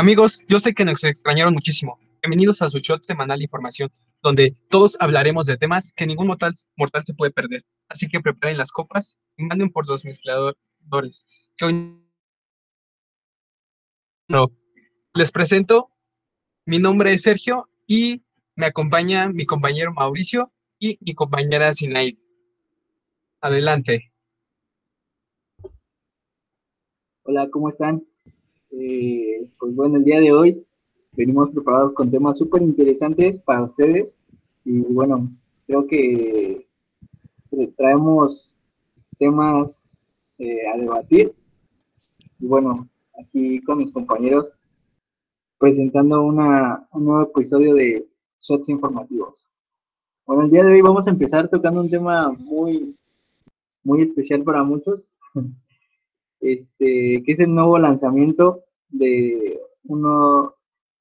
Amigos, yo sé que nos extrañaron muchísimo. Bienvenidos a su shot semanal de información, donde todos hablaremos de temas que ningún mortal, mortal se puede perder. Así que preparen las copas y manden por los mezcladores, que hoy no. Les presento, mi nombre es Sergio y me acompaña mi compañero Mauricio y mi compañera Sinaid. Adelante. Hola, ¿cómo están? Eh, pues bueno, el día de hoy venimos preparados con temas súper interesantes para ustedes. Y bueno, creo que traemos temas eh, a debatir. Y bueno, aquí con mis compañeros presentando una, un nuevo episodio de Shots Informativos. Bueno, el día de hoy vamos a empezar tocando un tema muy, muy especial para muchos, este, que es el nuevo lanzamiento de uno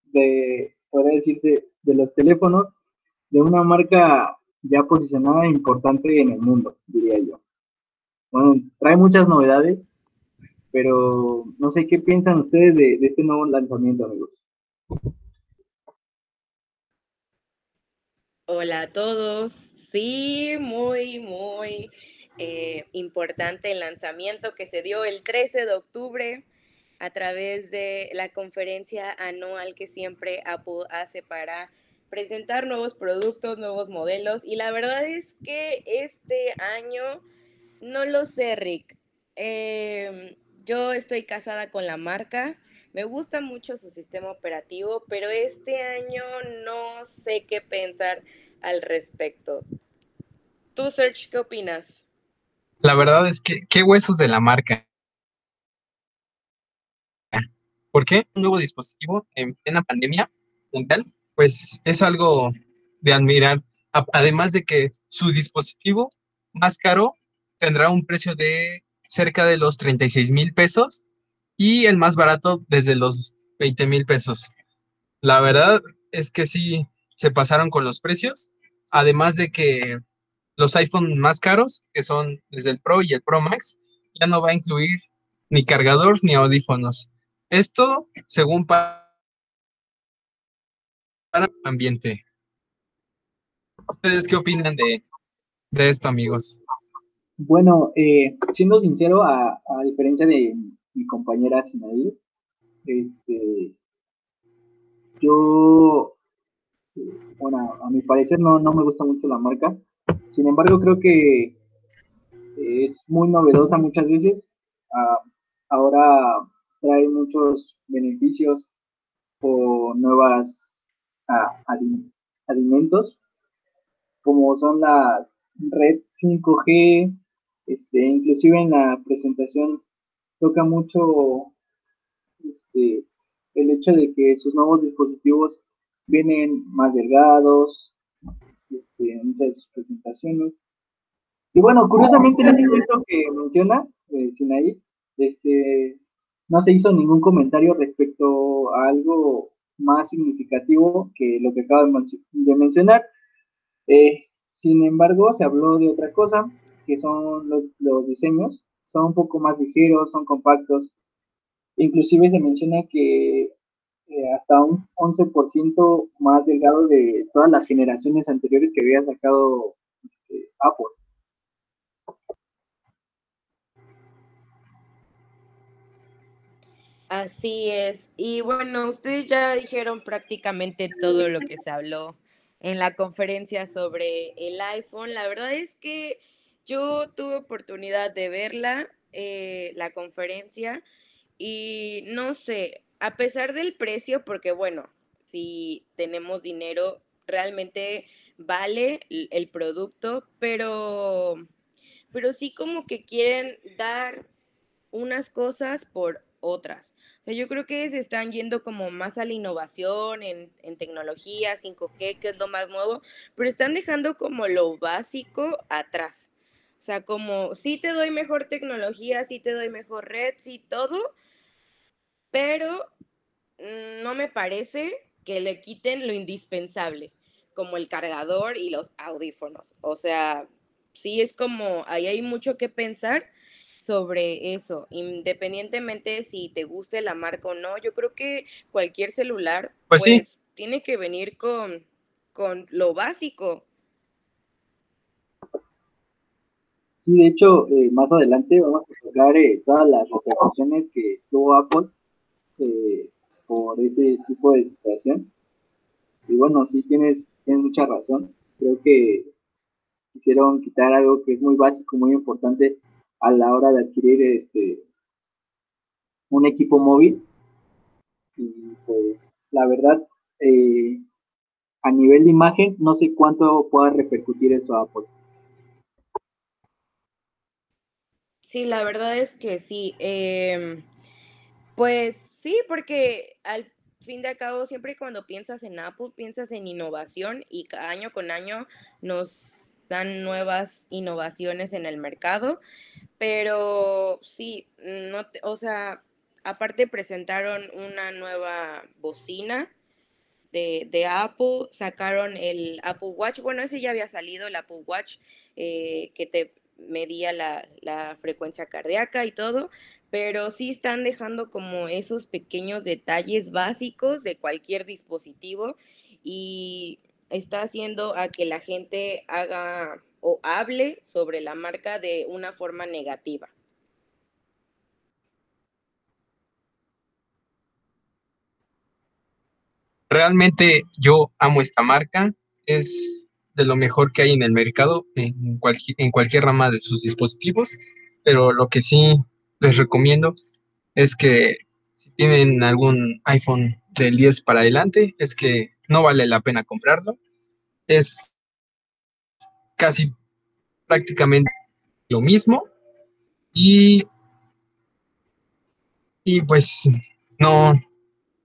de, podría decirse, de los teléfonos de una marca ya posicionada e importante en el mundo, diría yo. Bueno, trae muchas novedades, pero no sé qué piensan ustedes de, de este nuevo lanzamiento, amigos. Hola a todos. Sí, muy, muy eh, importante el lanzamiento que se dio el 13 de octubre a través de la conferencia anual que siempre Apple hace para presentar nuevos productos, nuevos modelos. Y la verdad es que este año, no lo sé, Rick. Em, yo estoy casada con la marca. Me gusta mucho su sistema operativo, pero este año no sé qué pensar al respecto. ¿Tú, Serge, qué opinas? La verdad es que, qué huesos de la marca. ¿Por qué un nuevo dispositivo en plena pandemia mundial? Pues es algo de admirar. Además de que su dispositivo más caro tendrá un precio de cerca de los 36 mil pesos y el más barato desde los 20 mil pesos. La verdad es que sí se pasaron con los precios. Además de que los iPhone más caros, que son desde el Pro y el Pro Max, ya no va a incluir ni cargador ni audífonos. Esto según para ambiente. ¿Ustedes qué opinan de, esto, amigos? Bueno, eh, siendo sincero, a, diferencia de mi compañera Sinaí, este, yo, bueno, a mi parecer no, no me gusta mucho la marca. Sin embargo, creo que es muy novedosa muchas veces. Ah, ahora trae muchos beneficios o nuevas ah, alimentos, como son las red 5G, este, inclusive en la presentación toca mucho este, el hecho de que sus nuevos dispositivos vienen más delgados, este, en muchas de sus presentaciones. Y bueno, curiosamente en el momento que menciona eh, Sinaí, este, no se hizo ningún comentario respecto a algo más significativo que lo que acabo de mencionar. Eh, sin embargo, se habló de otra cosa, que son los, los, diseños. Son un poco más ligeros, son compactos. Inclusive se menciona que hasta un 11% más delgado de todas las generaciones anteriores que había sacado este, Apple. Así es. Y bueno, ustedes ya dijeron prácticamente todo lo que se habló en la conferencia sobre el iPhone. La verdad es que yo tuve oportunidad de verla, eh, la conferencia, y no sé, a pesar del precio, porque bueno, si tenemos dinero, realmente vale el producto, pero, pero sí como que quieren dar unas cosas por otras. O sea, yo creo que se están yendo como más a la innovación en, en tecnología, 5G, que es lo más nuevo, pero están dejando como lo básico atrás. O sea, como sí te doy mejor tecnología, sí te doy mejor red, sí todo, pero mm, no me parece que le quiten lo indispensable, como el cargador y los audífonos. O sea, sí es como, ahí hay mucho que pensar sobre eso, independientemente si te guste la marca o no. Yo creo que cualquier celular pues, sí. pues, tiene que venir con, con lo básico. Sí, de hecho, eh, más adelante vamos a tocar eh, todas las repercusiones que tuvo Apple eh, por ese tipo de situación. Y bueno, sí tienes, tienes mucha razón. Creo que quisieron quitar algo que es muy básico, muy importante a la hora de adquirir este un equipo móvil. Y pues la verdad, eh, a nivel de imagen, no sé cuánto pueda repercutir eso a Apple. Sí, la verdad es que sí. Em, pues sí, porque al fin de cabo, siempre cuando piensas en Apple, piensas en innovación y año con año nos dan nuevas innovaciones en el mercado. Pero sí, no o sea, aparte presentaron una nueva bocina de, Apple, sacaron el Apple Watch, bueno, ese ya había salido, el Apple Watch, eh, que te medía la, frecuencia cardíaca y todo, pero sí están dejando como esos pequeños detalles básicos de cualquier dispositivo y está haciendo a que la gente haga o hable sobre la marca de una forma negativa. Realmente yo amo esta marca, es de lo mejor que hay en el mercado en, en cualquier rama de sus dispositivos, pero lo que sí les recomiendo es que si tienen algún iPhone del 10 para adelante, es que no vale la pena comprarlo. Es casi prácticamente lo mismo y, y pues no,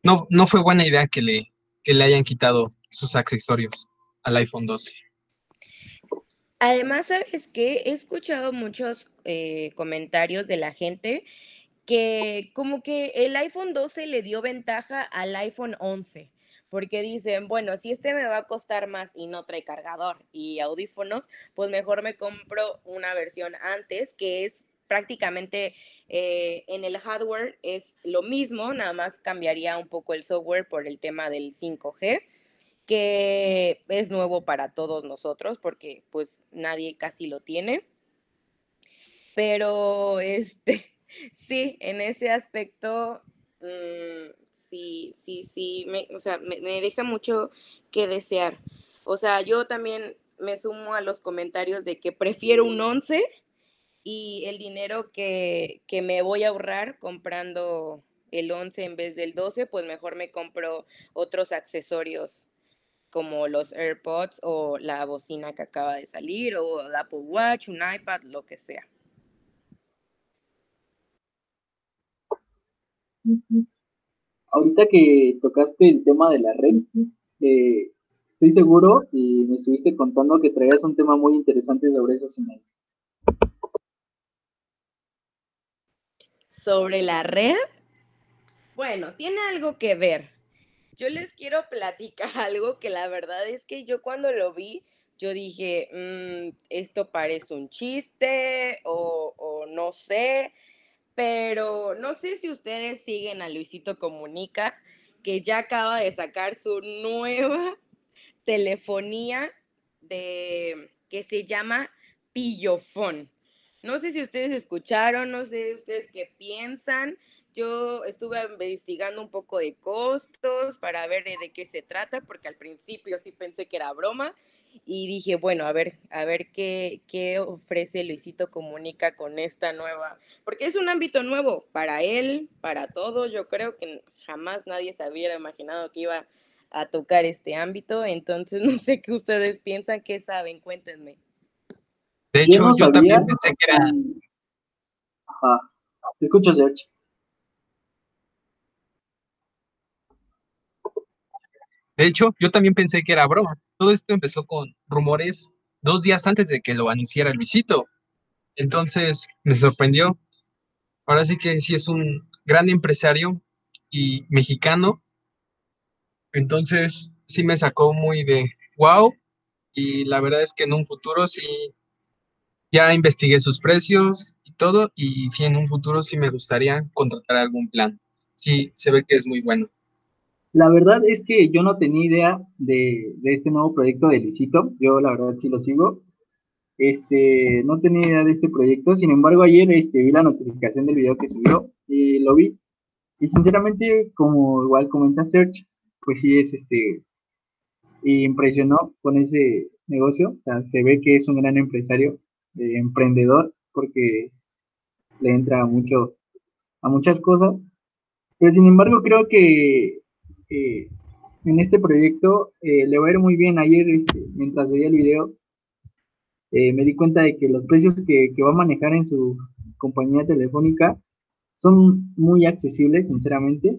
no, no fue buena idea que le, que le hayan quitado sus accesorios al iPhone 12. Además, ¿sabes qué? He escuchado muchos eh, comentarios de la gente que como que el iPhone 12 le dio ventaja al iPhone 11, porque dicen, bueno, si este me va a costar más y no trae cargador y audífonos, pues mejor me compro una versión antes, que es prácticamente eh, en el hardware es lo mismo, nada más cambiaría un poco el software por el tema del 5G que es nuevo para todos nosotros porque pues nadie casi lo tiene. Pero este, sí, en ese aspecto, mm, sí, sí, sí, me, o sea, me, deja mucho que desear. O sea, yo también me sumo a los comentarios de que prefiero un 11 y el dinero que, que me voy a ahorrar comprando el 11 en vez del 12, pues mejor me compro otros accesorios como los AirPods o la bocina que acaba de salir o el Apple Watch, un iPad, lo que sea. Ahorita que tocaste el tema de la red, eh, estoy seguro y me estuviste contando que traías un tema muy interesante sobre esa semana. ¿Sobre la red? Bueno, tiene algo que ver yo les quiero platicar algo que la verdad es que yo cuando lo vi, yo dije, mm, esto parece un chiste o, no sé, pero no sé si ustedes siguen a Luisito Comunica, que ya acaba de sacar su nueva telefonía de que se llama Pillofón. No sé si ustedes escucharon, no sé ustedes qué piensan. Yo estuve investigando un poco de costos para ver de, qué se trata, porque al principio sí pensé que era broma y dije, bueno, a ver, a ver qué, qué ofrece Luisito Comunica con esta nueva, porque es un ámbito nuevo para él, para todo. Yo creo que jamás nadie se hubiera imaginado que iba a tocar este ámbito, entonces no sé qué ustedes piensan, qué saben, cuéntenme. De hecho, yo, también pensé que era... Ajá. Te escucho, Sergio. De hecho, yo también pensé que era broma. Todo esto empezó con rumores dos días antes de que lo anunciara Luisito. Entonces me sorprendió. Ahora sí que sí es un gran empresario y mexicano. Entonces sí me sacó muy de wow. Y la verdad es que en un futuro sí ya investigué sus precios y todo, y si en un futuro sí me gustaría contratar algún plan. Sí, se ve que es muy bueno. La verdad es que yo no tenía idea de, este nuevo proyecto de Licito. Yo la verdad sí lo sigo. Este, no tenía idea de este proyecto. Sin embargo, ayer este, vi la notificación del video que subió y lo vi. Y sinceramente, como igual comenta Search, pues sí es este, impresionó con ese negocio. O sea, se ve que es un gran empresario, eh, emprendedor, porque le entra mucho a muchas cosas. Pero sin embargo, creo que en este proyecto eh, le va a ir muy bien. Ayer, este, mientras veía el video, eh, me di cuenta de que los precios que, va a manejar en su compañía telefónica son muy accesibles, sinceramente,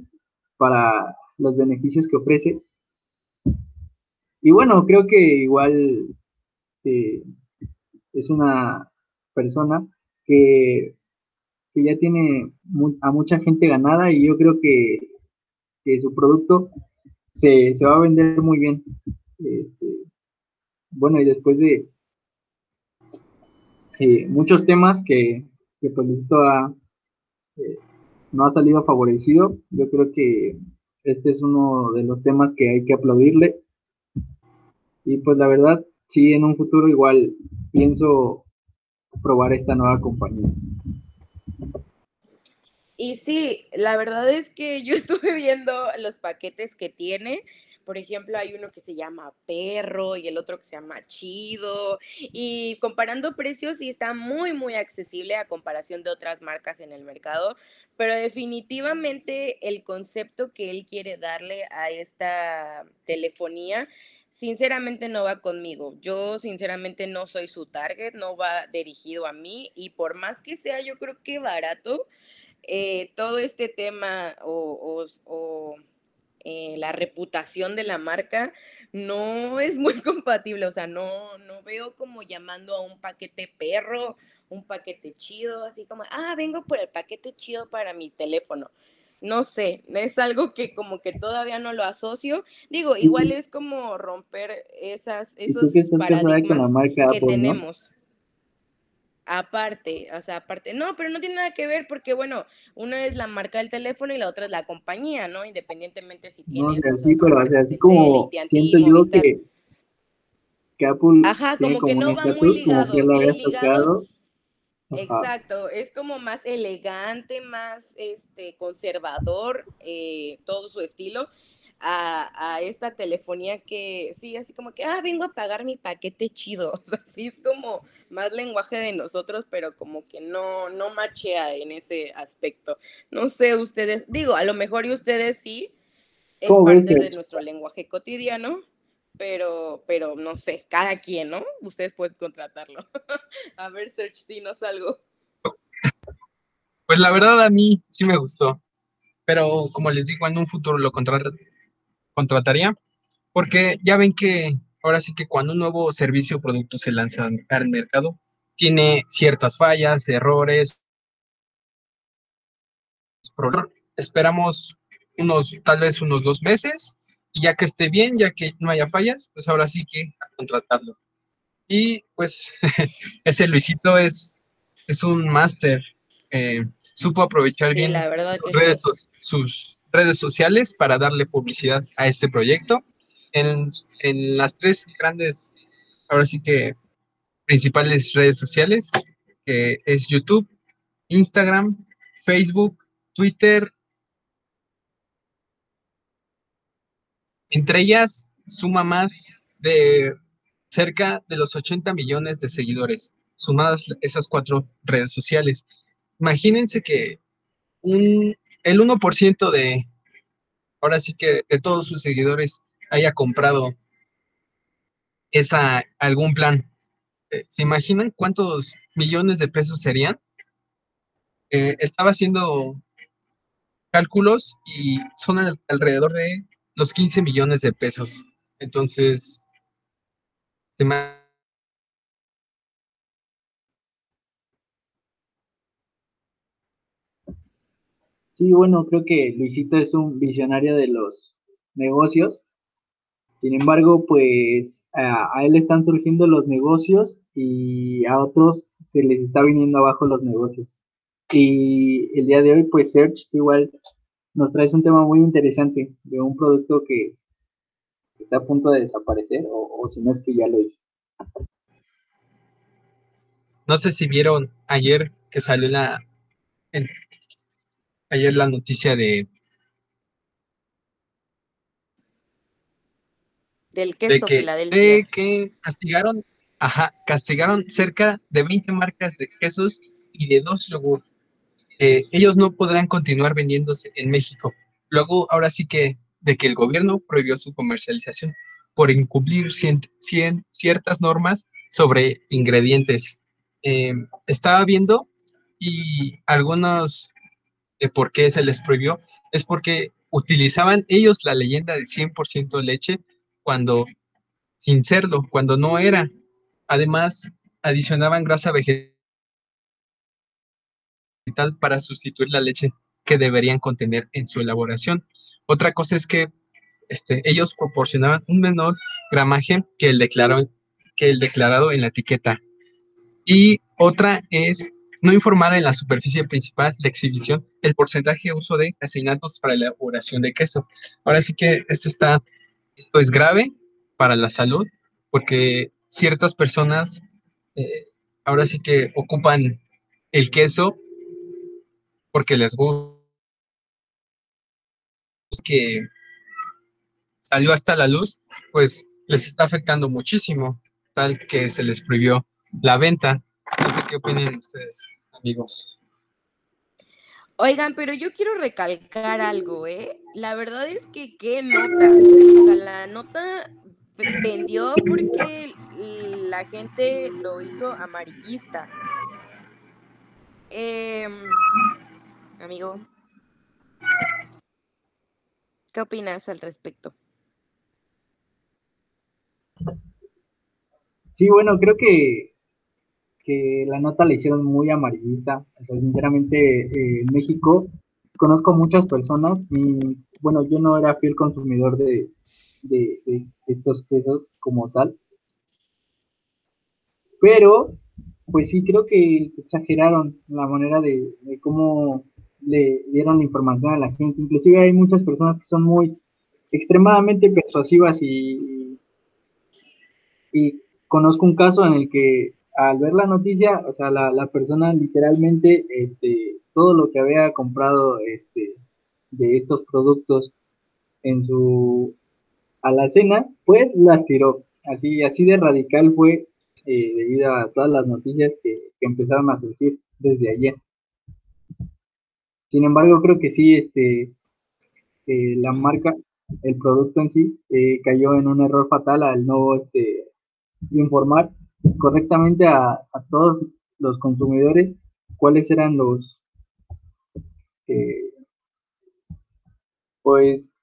para los beneficios que ofrece. Y bueno, creo que igual eh, es una persona que, que ya tiene a mucha gente ganada y yo creo que que su producto se, va a vender muy bien. Este, bueno, y después de eh, muchos temas que, que pues eh, no ha salido favorecido, yo creo que este es uno de los temas que hay que aplaudirle. Y pues la verdad, sí, en un futuro igual pienso probar esta nueva compañía. Y sí, la verdad es que yo estuve viendo los paquetes que tiene. Por ejemplo, hay uno que se llama Perro y el otro que se llama Chido. Y comparando precios, sí está muy, muy accesible a comparación de otras marcas en el mercado. Pero definitivamente el concepto que él quiere darle a esta telefonía sinceramente no va conmigo. Yo sinceramente no soy su target, no va dirigido a mí y por más que sea yo creo que barato, eh, todo este tema o, eh, la reputación de la marca no es muy compatible, o sea, no, no veo como llamando a un paquete perro, un paquete chido, así como, ah, vengo por el paquete chido para mi teléfono. No sé, es algo que como que todavía no lo asocio. Digo, igual es como romper esas, esos paradigmas que tenemos. Aparte, o sea, aparte, no, pero no tiene nada que ver porque, bueno, una es la marca del teléfono y la otra es la compañía, ¿no? Independientemente si tiene... No, así, pero o sea, así como siento yo que, que Apple... Ajá, como que no va muy ligado, sí, ligado. Exacto, es como más elegante, más este conservador, eh, todo su estilo a, esta telefonía que sí, así como que, ah, vengo a pagar mi paquete chido. O sea, sí es como más lenguaje de nosotros, pero como que no, no machea en ese aspecto. No sé, ustedes, digo, a lo mejor y ustedes sí, es parte de nuestro lenguaje cotidiano, pero, pero no sé, cada quien, ¿no? Ustedes pueden contratarlo. a ver, Search, dinos algo. Pues la verdad a mí sí me gustó, pero como les digo, en un futuro lo contrato contrataría, porque ya ven que ahora sí que cuando un nuevo servicio o producto se lanza al mercado, tiene ciertas fallas, errores. Esperamos unos, tal vez unos dos meses, y ya que esté bien, ya que no haya fallas, pues ahora sí que contratarlo. Y pues ese Luisito es, es un máster, eh, supo aprovechar bien sus redes sociales para darle publicidad a este proyecto. En, en las tres grandes, ahora sí que principales redes sociales, es YouTube, Instagram, Facebook, Twitter. Entre ellas suma más de cerca de los 80 millones de seguidores, sumadas esas cuatro redes sociales. Imagínense que un el 1% de, ahora sí que de todos sus seguidores haya comprado esa, algún plan. Eh, ¿Se imaginan cuántos millones de pesos serían? Eh, estaba haciendo cálculos y son alrededor de los 15 millones de pesos. Entonces, se me Sí, bueno, creo que Luisito es un visionario de los negocios. Sin embargo, pues a, él están surgiendo los negocios y a otros se les está viniendo abajo los negocios. Y el día de hoy, pues Search, igual nos traes un tema muy interesante de un producto que está a punto de desaparecer o, si no es que ya lo hizo. No sé si vieron ayer que salió la ayer la noticia de del queso de Filadelfia. De que castigaron, ajá, castigaron cerca de 20 marcas de quesos y de dos yogurts ellos no podrán continuar vendiéndose en México. Luego, ahora sí que de que el gobierno prohibió su comercialización por incumplir ciertas normas sobre ingredientes. Eh, estaba viendo y algunos de por qué se les prohibió es porque utilizaban ellos la leyenda del 100% leche cuando sin serlo, cuando no era. Además, adicionaban grasa vegetal para sustituir la leche que deberían contener en su elaboración. Otra cosa es que este, ellos proporcionaban un menor gramaje que el, que el declarado en la etiqueta. Y otra es no informar en la superficie principal de exhibición el porcentaje de uso de caseinatos para la elaboración de queso. Ahora sí que esto está, esto es grave para la salud porque ciertas personas eh, ahora sí que ocupan el queso porque les gusta que salió hasta la luz, pues les está afectando muchísimo, tal que se les prohibió la venta. Qué opinan ustedes, amigos. Oigan, pero yo quiero recalcar algo, ¿eh? La verdad es que qué nota. O sea, la nota vendió porque la gente lo hizo amarillista. Eh, amigo. ¿Qué opinas al respecto? Sí, bueno, creo que, que la nota la hicieron muy amarillista. sinceramente, eh, en México conozco muchas personas y, bueno, yo no era fiel consumidor de, de estos quesos como tal. Pero, pues sí, creo que exageraron la manera de, de cómo le dieron la información a la gente. Inclusive hay muchas personas que son muy extremadamente persuasivas y, y conozco un caso en el que al ver la noticia, o sea, la, la persona literalmente, este, todo lo que había comprado este, de estos productos en su alacena, pues las tiró. Así, así de radical fue eh, debido a todas las noticias que, que empezaron a surgir desde ayer. Sin embargo, creo que sí, este, eh, la marca, el producto en sí, eh, cayó en un error fatal al no este, informar correctamente a, todos los consumidores cuáles eran los, eh, pues,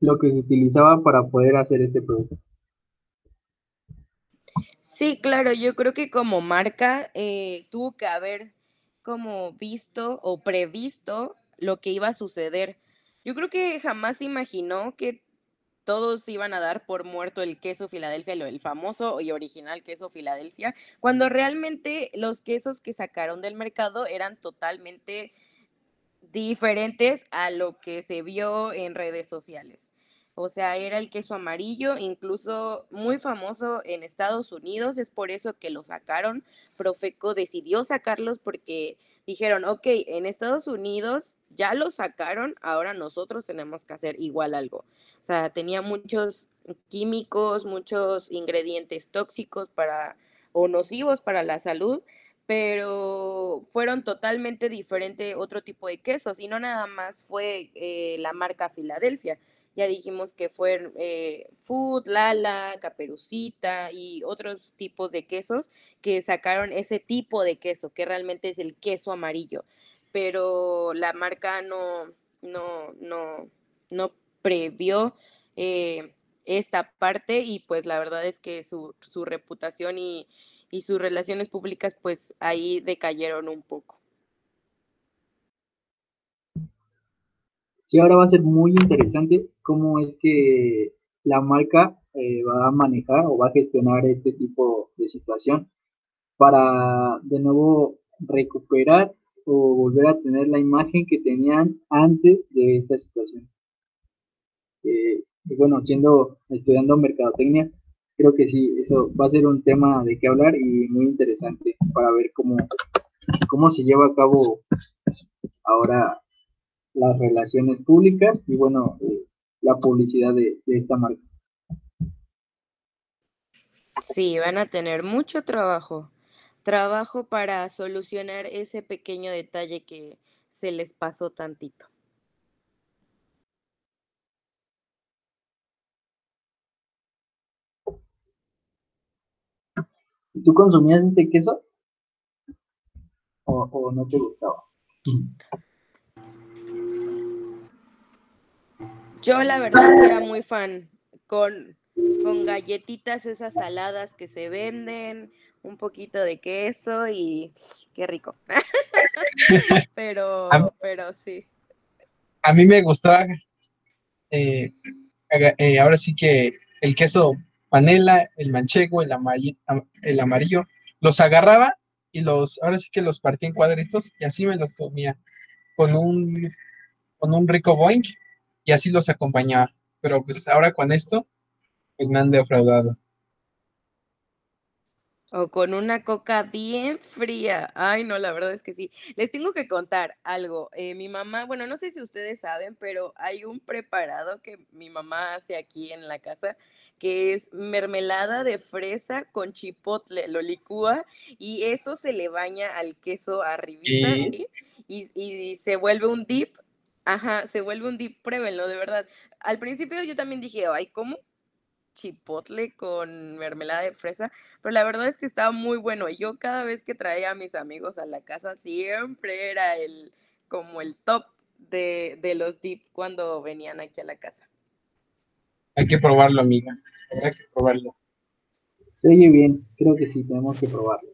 lo que se utilizaba para poder hacer este producto. Sí, claro, yo creo que como marca tuvo que haber como visto o previsto lo que iba a suceder. Yo creo que jamás imaginó que todos iban a dar por muerto el queso Filadelfia, el famoso y original queso Filadelfia, cuando realmente los quesos que sacaron del mercado eran totalmente diferentes a lo que se vio en redes sociales. O sea, era el queso amarillo, incluso muy famoso en Estados Unidos, es por eso que lo sacaron. Profeco decidió sacarlos porque dijeron, ok, en Estados Unidos ya lo sacaron, ahora nosotros tenemos que hacer igual algo. O sea, tenía muchos químicos, muchos ingredientes tóxicos para o nocivos para la salud, pero fueron totalmente diferente otro tipo de quesos y no nada más fue eh, la marca Filadelfia ya dijimos que fueron eh, Food, Lala, Caperucita y otros tipos de quesos que sacaron ese tipo de queso, que realmente es el queso amarillo. Pero la marca no, no, no, no previó eh, esta parte y pues la verdad es que su, su reputación y, y sus relaciones públicas pues ahí decayeron un poco. Sí, ahora va a ser muy interesante cómo es que la marca eh, va a manejar o va a gestionar este tipo de situación para de nuevo recuperar o volver a tener la imagen que tenían antes de esta situación. Eh, y bueno, siendo estudiando mercadotecnia, creo que sí, eso va a ser un tema de qué hablar y muy interesante para ver cómo, cómo se lleva a cabo ahora las relaciones públicas y bueno, eh, la publicidad de, de esta marca. Sí, van a tener mucho trabajo, trabajo para solucionar ese pequeño detalle que se les pasó tantito. ¿Tú consumías este queso? ¿O, no te gustaba? Yo la verdad era muy fan con, con galletitas esas saladas que se venden, un poquito de queso y qué rico. pero, pero sí. A mí me gustaba, eh, eh, ahora sí que el queso panela, el manchego, el amarillo, el amarillo, los agarraba y los, ahora sí que los partía en cuadritos y así me los comía con un, con un rico boing y así los acompañaba. Pero pues ahora con esto, pues me han defraudado. O con una coca bien fría. Ay, no, la verdad es que sí. Les tengo que contar algo. Eh, mi mamá, bueno, no sé si ustedes saben, pero hay un preparado que mi mamá hace aquí en la casa, que es mermelada de fresa con chipotle. Lo licúa y eso se le baña al queso arribita, ¿sí? Y, y se vuelve un dip. Ajá, se vuelve un dip, pruébenlo, de verdad. Al principio yo también dije, ay, ¿cómo? chipotle con mermelada de fresa, pero la verdad es que estaba muy bueno. Yo cada vez que traía a mis amigos a la casa siempre era el como el top de, de los dip cuando venían aquí a la casa. Hay que probarlo, amiga. Hay que probarlo. Se oye bien, creo que sí, tenemos que probarlo.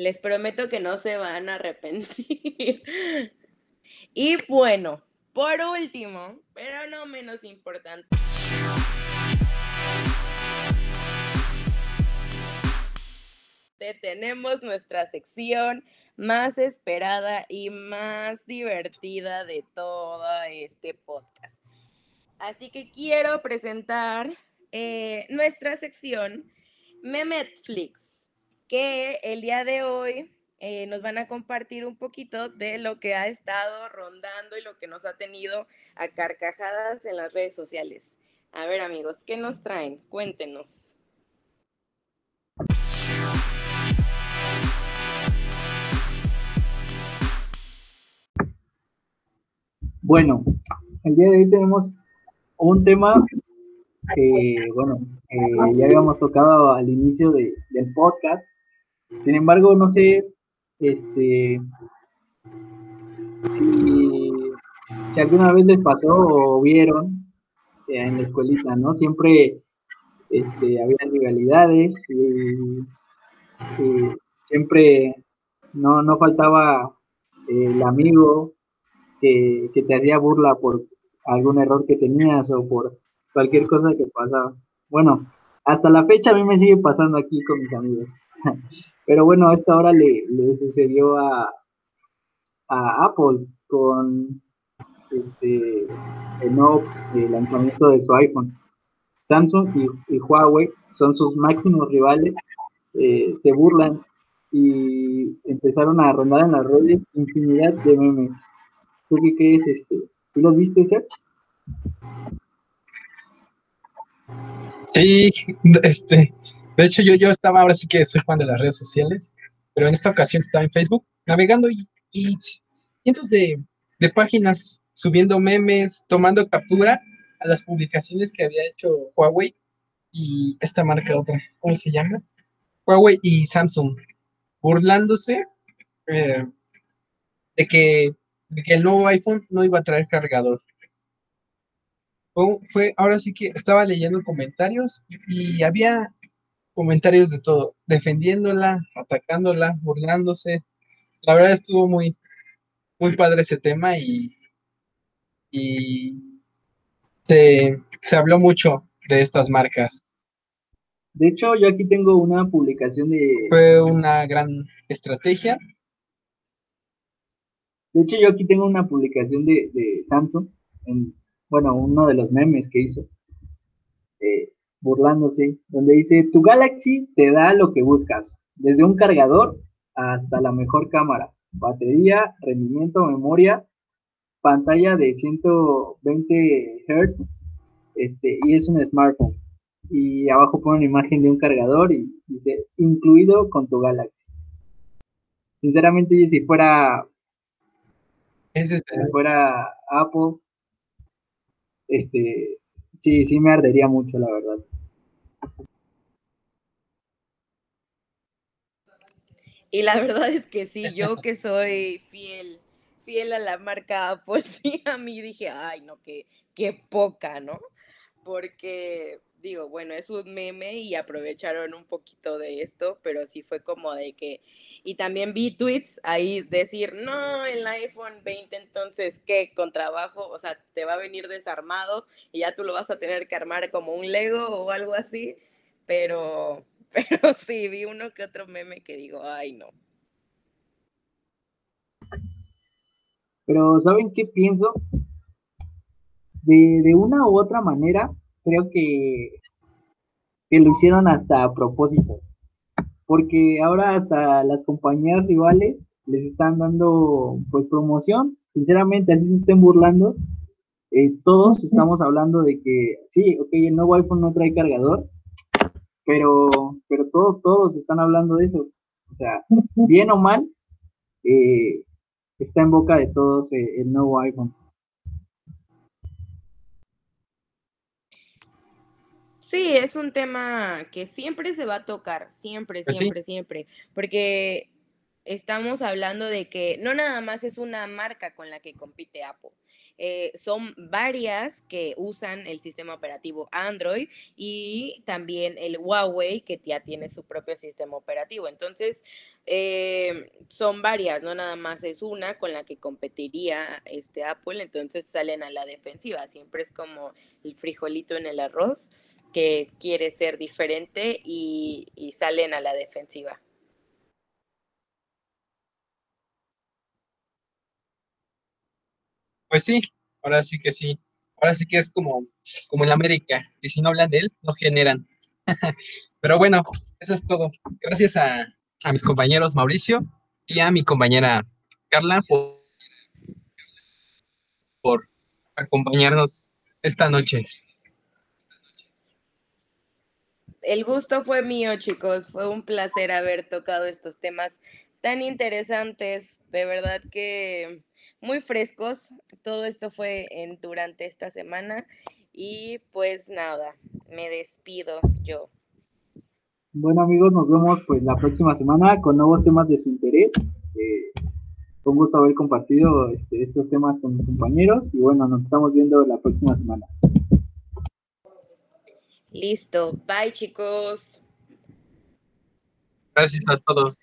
Les prometo que no se van a arrepentir. y bueno, por último, pero no menos importante. Tenemos nuestra sección más esperada y más divertida de todo este podcast. Así que quiero presentar eh, nuestra sección Memetflix que el día de hoy eh, nos van a compartir un poquito de lo que ha estado rondando y lo que nos ha tenido a carcajadas en las redes sociales. A ver amigos, ¿qué nos traen? Cuéntenos. Bueno, el día de hoy tenemos un tema que, bueno, eh, ya habíamos tocado al inicio del podcast, sin embargo, no sé este, si, alguna vez les pasó o vieron en la escuelita, ¿no? Siempre este, había rivalidades y, siempre no, no faltaba el amigo que, que, te hacía burla por algún error que tenías o por cualquier cosa que pasaba. Bueno, hasta la fecha a mí me sigue pasando aquí con mis amigos. Pero bueno, a esta hora le, sucedió a, Apple con este, el lanzamiento de su iPhone. Samsung y, Huawei son sus máximos rivales, eh, se burlan y empezaron a rondar en las redes infinidad de memes. ¿Tú qué crees? Este? ¿Sí los viste, Sergio? Sí, este, de hecho, yo, yo estaba, ahora sí que soy fan de las redes sociales, pero en esta ocasión estaba en Facebook navegando y, cientos de, páginas subiendo memes, tomando captura a las publicaciones que había hecho Huawei y esta marca otra, ¿cómo se llama? Huawei y Samsung, burlándose eh, de, que, el nuevo iPhone no iba a traer cargador. Fue, ahora sí que estaba leyendo comentarios y había comentarios de todo, defendiéndola, atacándola, burlándose. La verdad estuvo muy, muy padre ese tema y, y se, se habló mucho de estas marcas. De hecho, yo aquí tengo una publicación de... Fue una gran estrategia. De hecho, yo aquí tengo una publicación de, de Samsung, en, bueno, uno de los memes que hizo, eh, burlándose, donde dice, tu Galaxy te da lo que buscas, desde un cargador hasta la mejor cámara, batería, rendimiento, memoria, pantalla de 120 Hz, este, y es un smartphone. Y abajo pone una imagen de un cargador y dice, incluido con tu Galaxy. Sinceramente, si fuera, Es este, si fuera Apple, este, sí, sí me ardería mucho, la verdad. Y la verdad es que sí, yo que soy fiel, fiel a la marca Apple, sí, a mí dije, ay, no, qué, qué poca, ¿no? Porque digo, bueno, es un meme y aprovecharon un poquito de esto, pero sí fue como de que, y también vi tweets ahí decir, no, el iPhone 20 entonces, ¿qué? Con trabajo, o sea, te va a venir desarmado y ya tú lo vas a tener que armar como un Lego o algo así, pero, pero sí, vi uno que otro meme que digo, ay, no. Pero ¿saben qué pienso? De, de una u otra manera, creo que, que lo hicieron hasta a propósito. Porque ahora hasta las compañías rivales les están dando pues promoción. Sinceramente, así se estén burlando. Eh, todos estamos hablando de que sí, ok, el nuevo iPhone no trae cargador, pero, pero todos, todos están hablando de eso. O sea, bien o mal, eh, está en boca de todos eh, el nuevo iPhone. Sí, es un tema que siempre se va a tocar, siempre, Pues sí. siempre, siempre, porque estamos hablando de que no nada más es una marca con la que compite Apple. Eh, son varias que usan el sistema operativo Android y también el Huawei que ya tiene su propio sistema operativo. Entonces, eh, son varias, no nada más es una con la que competiría este Apple, entonces salen a la defensiva. Siempre es como el frijolito en el arroz que quiere ser diferente y, y salen a la defensiva. Pues sí, ahora sí que sí. Ahora sí que es como, como en América. Y si no hablan de él, no generan. Pero bueno, eso es todo. Gracias a, a mis compañeros Mauricio y a mi compañera Carla por, por acompañarnos esta noche. El gusto fue mío, chicos. Fue un placer haber tocado estos temas tan interesantes. De verdad que muy frescos. Todo esto fue en, durante esta semana. Y pues nada, me despido yo. Bueno amigos, nos vemos pues la próxima semana con nuevos temas de su interés. Eh, fue un gusto haber compartido este, estos temas con mis compañeros y bueno, nos estamos viendo la próxima semana. Listo. Bye, chicos. Gracias a todos.